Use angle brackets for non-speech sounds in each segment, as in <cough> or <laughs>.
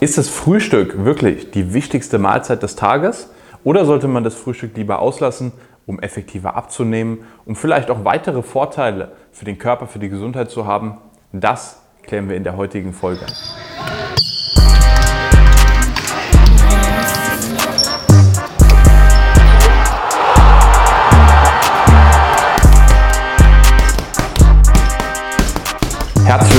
Ist das Frühstück wirklich die wichtigste Mahlzeit des Tages oder sollte man das Frühstück lieber auslassen, um effektiver abzunehmen, um vielleicht auch weitere Vorteile für den Körper, für die Gesundheit zu haben? Das klären wir in der heutigen Folge.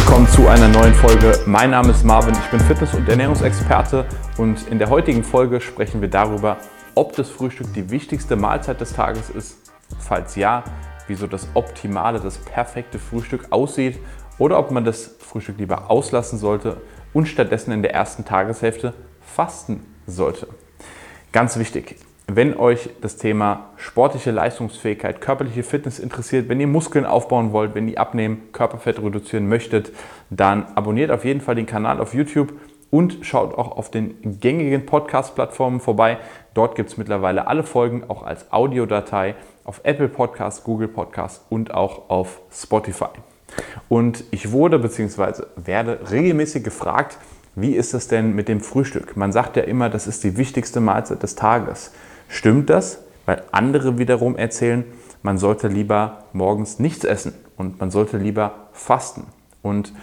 Willkommen zu einer neuen Folge. Mein Name ist Marvin, ich bin Fitness- und Ernährungsexperte und in der heutigen Folge sprechen wir darüber, ob das Frühstück die wichtigste Mahlzeit des Tages ist. Falls ja, wieso das optimale, das perfekte Frühstück aussieht oder ob man das Frühstück lieber auslassen sollte und stattdessen in der ersten Tageshälfte fasten sollte. Ganz wichtig, wenn euch das Thema sportliche Leistungsfähigkeit, körperliche Fitness interessiert, wenn ihr Muskeln aufbauen wollt, wenn ihr abnehmen, Körperfett reduzieren möchtet, dann abonniert auf jeden Fall den Kanal auf YouTube und schaut auch auf den gängigen Podcast-Plattformen vorbei. Dort gibt es mittlerweile alle Folgen auch als Audiodatei auf Apple Podcasts, Google Podcasts und auch auf Spotify. Und ich wurde bzw. werde regelmäßig gefragt, wie ist es denn mit dem Frühstück? Man sagt ja immer, das ist die wichtigste Mahlzeit des Tages. Stimmt das? Weil andere wiederum erzählen, man sollte lieber morgens nichts essen und man sollte lieber fasten. Und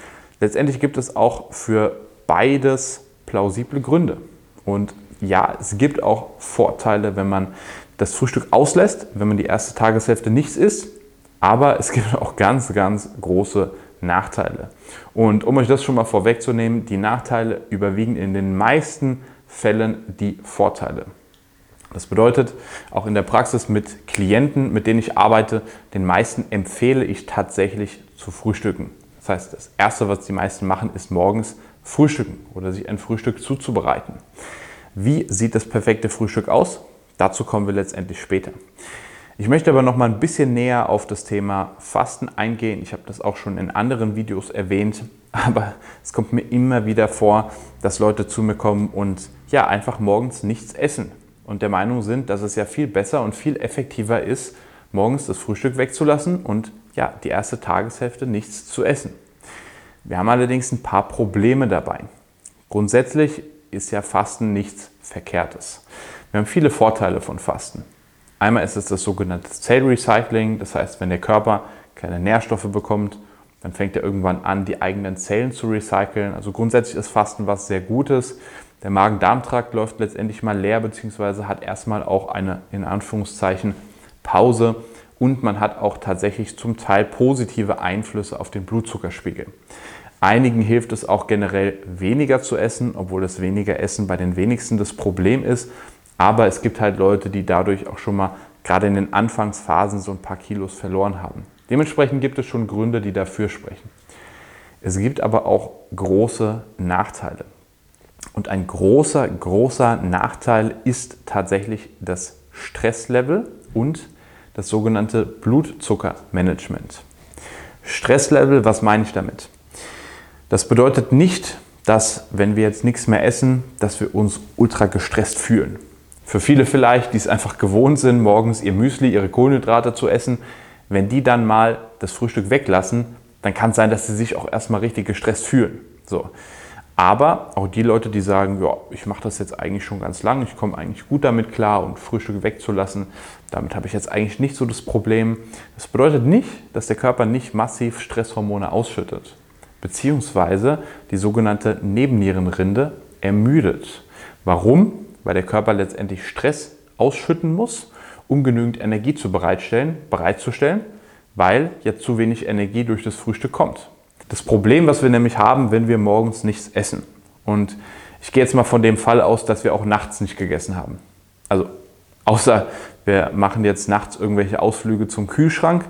letztendlich gibt es auch für beides plausible Gründe. Und ja, es gibt auch Vorteile, wenn man das Frühstück auslässt, wenn man die erste Tageshälfte nichts isst. Aber es gibt auch ganz, ganz große Nachteile. Und um euch das schon mal vorwegzunehmen, die Nachteile überwiegen in den meisten Fällen die Vorteile. Das bedeutet, auch in der Praxis mit Klienten, mit denen ich arbeite, den meisten empfehle ich tatsächlich zu frühstücken. Das heißt, das Erste, was die meisten machen, ist morgens frühstücken oder sich ein Frühstück zuzubereiten. Wie sieht das perfekte Frühstück aus? Dazu kommen wir letztendlich später. Ich möchte aber noch mal ein bisschen näher auf das Thema Fasten eingehen. Ich habe das auch schon in anderen Videos erwähnt, <laughs> aber es kommt mir immer wieder vor, dass Leute zu mir kommen und ja, einfach morgens nichts essen und der Meinung sind, dass es ja viel besser und viel effektiver ist, morgens das Frühstück wegzulassen und ja, die erste Tageshälfte nichts zu essen. Wir haben allerdings ein paar Probleme dabei. Grundsätzlich ist ja Fasten nichts Verkehrtes. Wir haben viele Vorteile von Fasten. Einmal ist es das sogenannte Zellrecycling, das heißt, wenn der Körper keine Nährstoffe bekommt, dann fängt er irgendwann an, die eigenen Zellen zu recyceln. Also grundsätzlich ist Fasten was sehr Gutes. Der Magen-Darm-Trakt läuft letztendlich mal leer, beziehungsweise hat erstmal auch eine, in Anführungszeichen, Pause und man hat auch tatsächlich zum Teil positive Einflüsse auf den Blutzuckerspiegel. Einigen hilft es auch generell weniger zu essen, obwohl das weniger Essen bei den wenigsten das Problem ist. Aber es gibt halt Leute, die dadurch auch schon mal gerade in den Anfangsphasen so ein paar Kilos verloren haben. Dementsprechend gibt es schon Gründe, die dafür sprechen. Es gibt aber auch große Nachteile. Und ein großer, großer Nachteil ist tatsächlich das Stresslevel und das sogenannte Blutzuckermanagement. Stresslevel, was meine ich damit? Das bedeutet nicht, dass wenn wir jetzt nichts mehr essen, dass wir uns ultra gestresst fühlen. Für viele vielleicht, die es einfach gewohnt sind, morgens ihr Müsli, ihre Kohlenhydrate zu essen, wenn die dann mal das Frühstück weglassen, dann kann es sein, dass sie sich auch erstmal richtig gestresst fühlen. So. Aber auch die Leute, die sagen, ja, ich mache das jetzt eigentlich schon ganz lang, ich komme eigentlich gut damit klar und Frühstück wegzulassen, damit habe ich jetzt eigentlich nicht so das Problem. Das bedeutet nicht, dass der Körper nicht massiv Stresshormone ausschüttet, beziehungsweise die sogenannte Nebennierenrinde ermüdet. Warum? Weil der Körper letztendlich Stress ausschütten muss, um genügend Energie zu bereitstellen, bereitzustellen, weil jetzt zu wenig Energie durch das Frühstück kommt. Das Problem, was wir nämlich haben, wenn wir morgens nichts essen. Und ich gehe jetzt mal von dem Fall aus, dass wir auch nachts nicht gegessen haben. Also außer wir machen jetzt nachts irgendwelche Ausflüge zum Kühlschrank,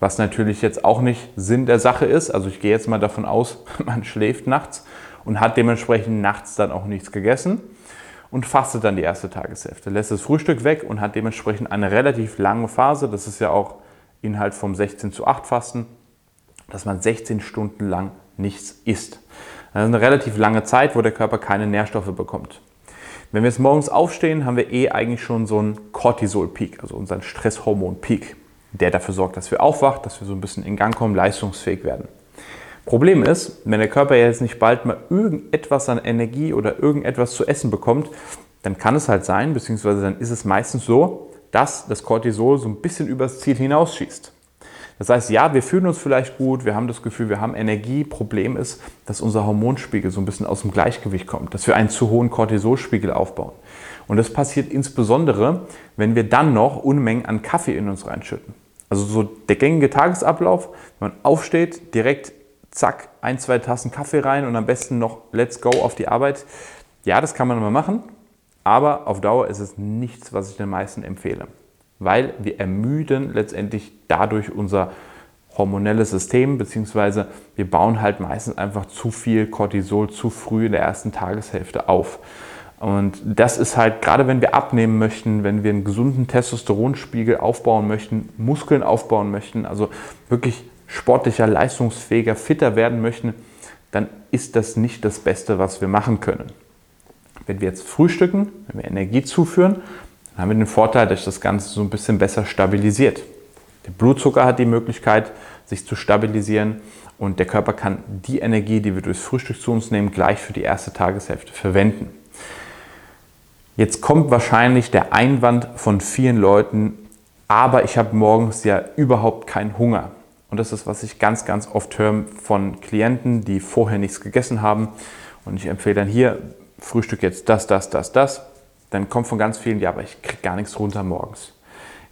was natürlich jetzt auch nicht Sinn der Sache ist. Also ich gehe jetzt mal davon aus, <laughs> man schläft nachts und hat dementsprechend nachts dann auch nichts gegessen und fastet dann die erste Tageshälfte, lässt das Frühstück weg und hat dementsprechend eine relativ lange Phase. Das ist ja auch Inhalt vom 16 zu 8 Fasten dass man 16 Stunden lang nichts isst. Das ist eine relativ lange Zeit, wo der Körper keine Nährstoffe bekommt. Wenn wir jetzt morgens aufstehen, haben wir eh eigentlich schon so einen Cortisol-Peak, also unseren Stresshormon-Peak, der dafür sorgt, dass wir aufwachen, dass wir so ein bisschen in Gang kommen, leistungsfähig werden. Problem ist, wenn der Körper jetzt nicht bald mal irgendetwas an Energie oder irgendetwas zu essen bekommt, dann kann es halt sein, beziehungsweise dann ist es meistens so, dass das Cortisol so ein bisschen übers Ziel hinausschießt. Das heißt, ja, wir fühlen uns vielleicht gut, wir haben das Gefühl, wir haben Energie. Problem ist, dass unser Hormonspiegel so ein bisschen aus dem Gleichgewicht kommt, dass wir einen zu hohen Cortisolspiegel aufbauen. Und das passiert insbesondere, wenn wir dann noch Unmengen an Kaffee in uns reinschütten. Also so der gängige Tagesablauf, wenn man aufsteht, direkt zack, ein, zwei Tassen Kaffee rein und am besten noch let's go auf die Arbeit. Ja, das kann man mal machen, aber auf Dauer ist es nichts, was ich den meisten empfehle, weil wir ermüden letztendlich dadurch unser hormonelles System, beziehungsweise wir bauen halt meistens einfach zu viel Cortisol zu früh in der ersten Tageshälfte auf. Und das ist halt, gerade wenn wir abnehmen möchten, wenn wir einen gesunden Testosteronspiegel aufbauen möchten, Muskeln aufbauen möchten, also wirklich sportlicher, leistungsfähiger, fitter werden möchten, dann ist das nicht das Beste, was wir machen können. Wenn wir jetzt frühstücken, wenn wir Energie zuführen, dann haben wir den Vorteil, dass das Ganze so ein bisschen besser stabilisiert. Der Blutzucker hat die Möglichkeit, sich zu stabilisieren und der Körper kann die Energie, die wir durchs Frühstück zu uns nehmen, gleich für die erste Tageshälfte verwenden. Jetzt kommt wahrscheinlich der Einwand von vielen Leuten, aber ich habe morgens ja überhaupt keinen Hunger. Und das ist, was ich ganz, ganz oft höre von Klienten, die vorher nichts gegessen haben. Und ich empfehle dann hier, Frühstück jetzt das, das, das, das. Dann kommt von ganz vielen, ja, aber ich kriege gar nichts runter morgens.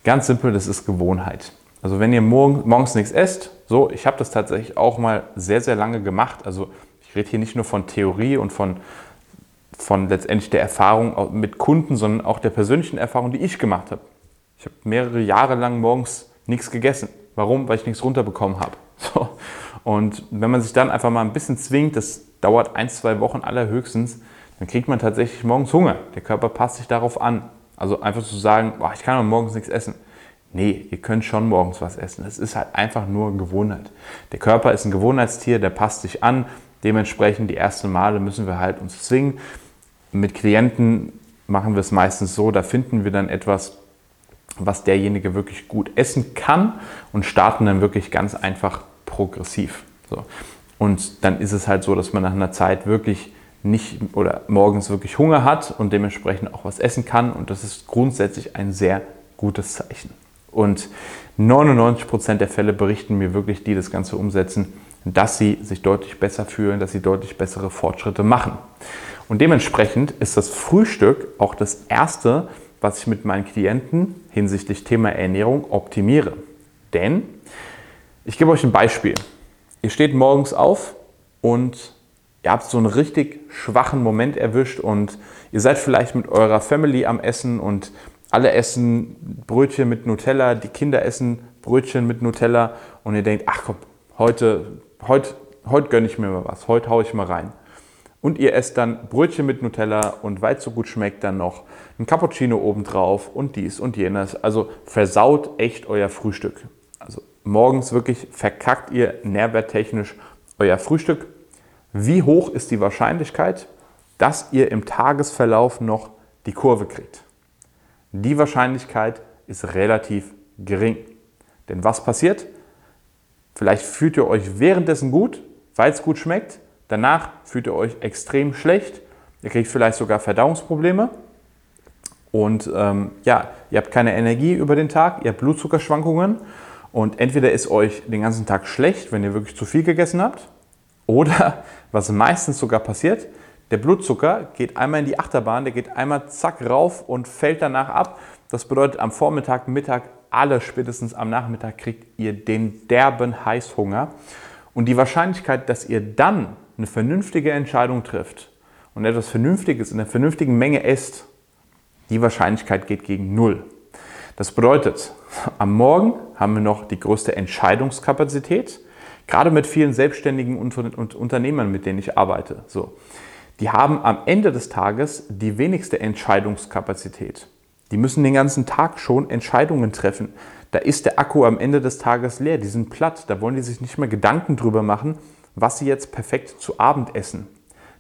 Ganz simpel, das ist Gewohnheit. Also wenn ihr morgen, morgens nichts esst, so, ich habe das tatsächlich auch mal sehr, sehr lange gemacht. Also ich rede hier nicht nur von Theorie und von, von letztendlich der Erfahrung mit Kunden, sondern auch der persönlichen Erfahrung, die ich gemacht habe. Ich habe mehrere Jahre lang morgens nichts gegessen. Warum? Weil ich nichts runterbekommen habe. <laughs> So. Und wenn man sich dann einfach mal ein bisschen zwingt, das dauert ein, zwei Wochen allerhöchstens, dann kriegt man tatsächlich morgens Hunger. Der Körper passt sich darauf an. Also einfach zu sagen, boah, ich kann morgens nichts essen. Nee, ihr könnt schon morgens was essen. Es ist halt einfach nur Gewohnheit. Der Körper ist ein Gewohnheitstier, der passt sich an. Dementsprechend die ersten Male müssen wir halt uns zwingen. Mit Klienten machen wir es meistens so, da finden wir dann etwas, was derjenige wirklich gut essen kann und starten dann wirklich ganz einfach progressiv. So. Und dann ist es halt so, dass man nach einer Zeit wirklich nicht oder morgens wirklich Hunger hat und dementsprechend auch was essen kann. Und das ist grundsätzlich ein sehr gutes Zeichen. Und 99 Prozent der Fälle berichten mir wirklich, die das Ganze umsetzen, dass sie sich deutlich besser fühlen, dass sie deutlich bessere Fortschritte machen. Und dementsprechend ist das Frühstück auch das erste, was ich mit meinen Klienten hinsichtlich Thema Ernährung optimiere. Denn ich gebe euch ein Beispiel. Ihr steht morgens auf und ihr habt so einen richtig schwachen Moment erwischt und ihr seid vielleicht mit eurer Family am Essen und alle essen Brötchen mit Nutella, die Kinder essen Brötchen mit Nutella und ihr denkt, ach komm, heute, heute, heute gönne ich mir mal was, heute haue ich mal rein. Und ihr esst dann Brötchen mit Nutella und weil es so gut schmeckt, dann noch ein Cappuccino obendrauf und dies und jenes. Also versaut echt euer Frühstück. Also morgens wirklich verkackt ihr nährwerttechnisch euer Frühstück. Wie hoch ist die Wahrscheinlichkeit, dass ihr im Tagesverlauf noch die Kurve kriegt? Die Wahrscheinlichkeit ist relativ gering. Denn was passiert? Vielleicht fühlt ihr euch währenddessen gut, weil es gut schmeckt. Danach fühlt ihr euch extrem schlecht. Ihr kriegt vielleicht sogar Verdauungsprobleme. Und ähm, ja, ihr habt keine Energie über den Tag, ihr habt Blutzuckerschwankungen. Und entweder ist euch den ganzen Tag schlecht, wenn ihr wirklich zu viel gegessen habt. Oder, was meistens sogar passiert, der Blutzucker geht einmal in die Achterbahn, der geht einmal zack rauf und fällt danach ab. Das bedeutet, am Vormittag, Mittag, alle spätestens am Nachmittag kriegt ihr den derben Heißhunger. Und die Wahrscheinlichkeit, dass ihr dann eine vernünftige Entscheidung trifft und etwas Vernünftiges in einer vernünftigen Menge esst, die Wahrscheinlichkeit geht gegen Null. Das bedeutet, am Morgen haben wir noch die größte Entscheidungskapazität, gerade mit vielen Selbstständigen und Unternehmern, mit denen ich arbeite. So. Die haben am Ende des Tages die wenigste Entscheidungskapazität. Die müssen den ganzen Tag schon Entscheidungen treffen. Da ist der Akku am Ende des Tages leer, die sind platt, da wollen die sich nicht mehr Gedanken drüber machen, was sie jetzt perfekt zu Abend essen.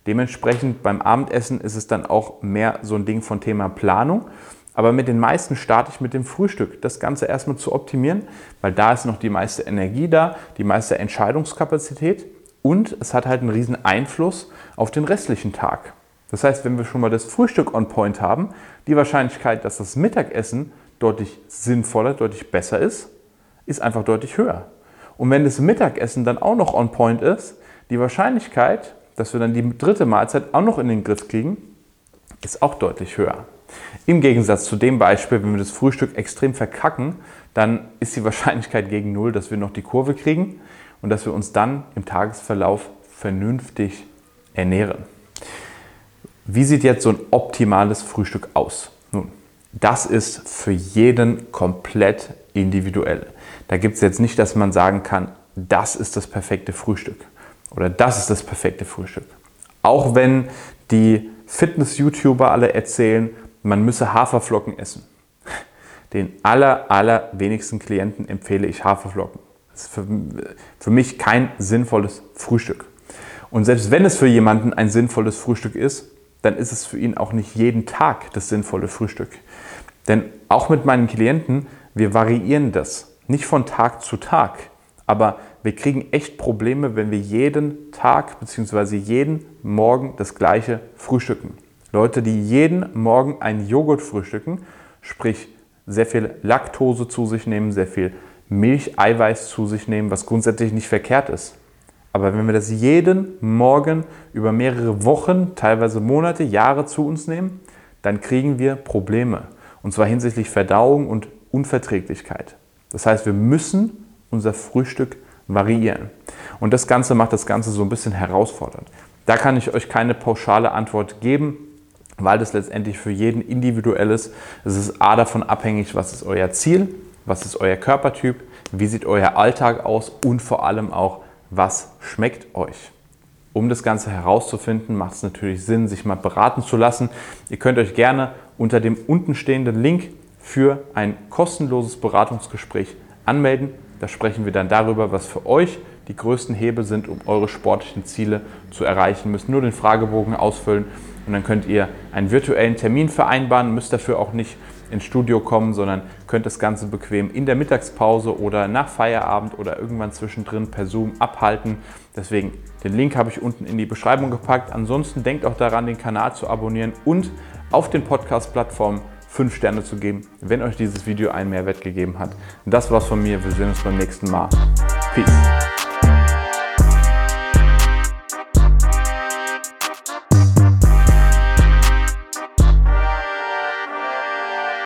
Dementsprechend beim Abendessen ist es dann auch mehr so ein Ding von Thema Planung. Aber mit den meisten starte ich mit dem Frühstück, das Ganze erstmal zu optimieren, weil da ist noch die meiste Energie da, die meiste Entscheidungskapazität. und es hat halt einen riesen Einfluss auf den restlichen Tag. Das heißt, wenn wir schon mal das Frühstück on point haben, die Wahrscheinlichkeit, dass das Mittagessen deutlich sinnvoller, deutlich besser ist, ist einfach deutlich höher. Und wenn das Mittagessen dann auch noch on point ist, die Wahrscheinlichkeit, dass wir dann die dritte Mahlzeit auch noch in den Griff kriegen, ist auch deutlich höher. Im Gegensatz zu dem Beispiel, wenn wir das Frühstück extrem verkacken, dann ist die Wahrscheinlichkeit gegen Null, dass wir noch die Kurve kriegen und dass wir uns dann im Tagesverlauf vernünftig ernähren. Wie sieht jetzt so ein optimales Frühstück aus? Nun, das ist für jeden komplett individuell. Da gibt es jetzt nicht, dass man sagen kann, das ist das perfekte Frühstück oder das ist das perfekte Frühstück. Auch wenn die Fitness-YouTuber alle erzählen, man müsse Haferflocken essen. Den aller, aller wenigsten Klienten empfehle ich Haferflocken. Das ist für, für mich kein sinnvolles Frühstück. Und selbst wenn es für jemanden ein sinnvolles Frühstück ist, dann ist es für ihn auch nicht jeden Tag das sinnvolle Frühstück. Denn auch mit meinen Klienten, wir variieren das. Nicht von Tag zu Tag. Aber wir kriegen echt Probleme, wenn wir jeden Tag bzw. jeden Morgen das gleiche frühstücken. Leute, die jeden Morgen einen Joghurt frühstücken, sprich sehr viel Laktose zu sich nehmen, sehr viel Milcheiweiß zu sich nehmen, was grundsätzlich nicht verkehrt ist. Aber wenn wir das jeden Morgen über mehrere Wochen, teilweise Monate, Jahre zu uns nehmen, dann kriegen wir Probleme. Und zwar hinsichtlich Verdauung und Unverträglichkeit. Das heißt, wir müssen unser Frühstück variieren. Und das Ganze macht das Ganze so ein bisschen herausfordernd. Da kann ich euch keine pauschale Antwort geben, weil das letztendlich für jeden individuell ist. Es ist A davon abhängig, was ist euer Ziel, was ist euer Körpertyp, wie sieht euer Alltag aus und vor allem auch, was schmeckt euch. Um das Ganze herauszufinden, macht es natürlich Sinn, sich mal beraten zu lassen. Ihr könnt euch gerne unter dem untenstehenden Link für ein kostenloses Beratungsgespräch anmelden. Da sprechen wir dann darüber, was für euch die größten Hebel sind, um eure sportlichen Ziele zu erreichen. Müsst nur den Fragebogen ausfüllen und dann könnt ihr einen virtuellen Termin vereinbaren, müsst dafür auch nicht ins Studio kommen, sondern könnt das Ganze bequem in der Mittagspause oder nach Feierabend oder irgendwann zwischendrin per Zoom abhalten. Deswegen, den Link habe ich unten in die Beschreibung gepackt. Ansonsten denkt auch daran, den Kanal zu abonnieren und auf den Podcast-Plattformen 5 Sterne zu geben, wenn euch dieses Video einen Mehrwert gegeben hat. Das war's von mir. Wir sehen uns beim nächsten Mal. Peace.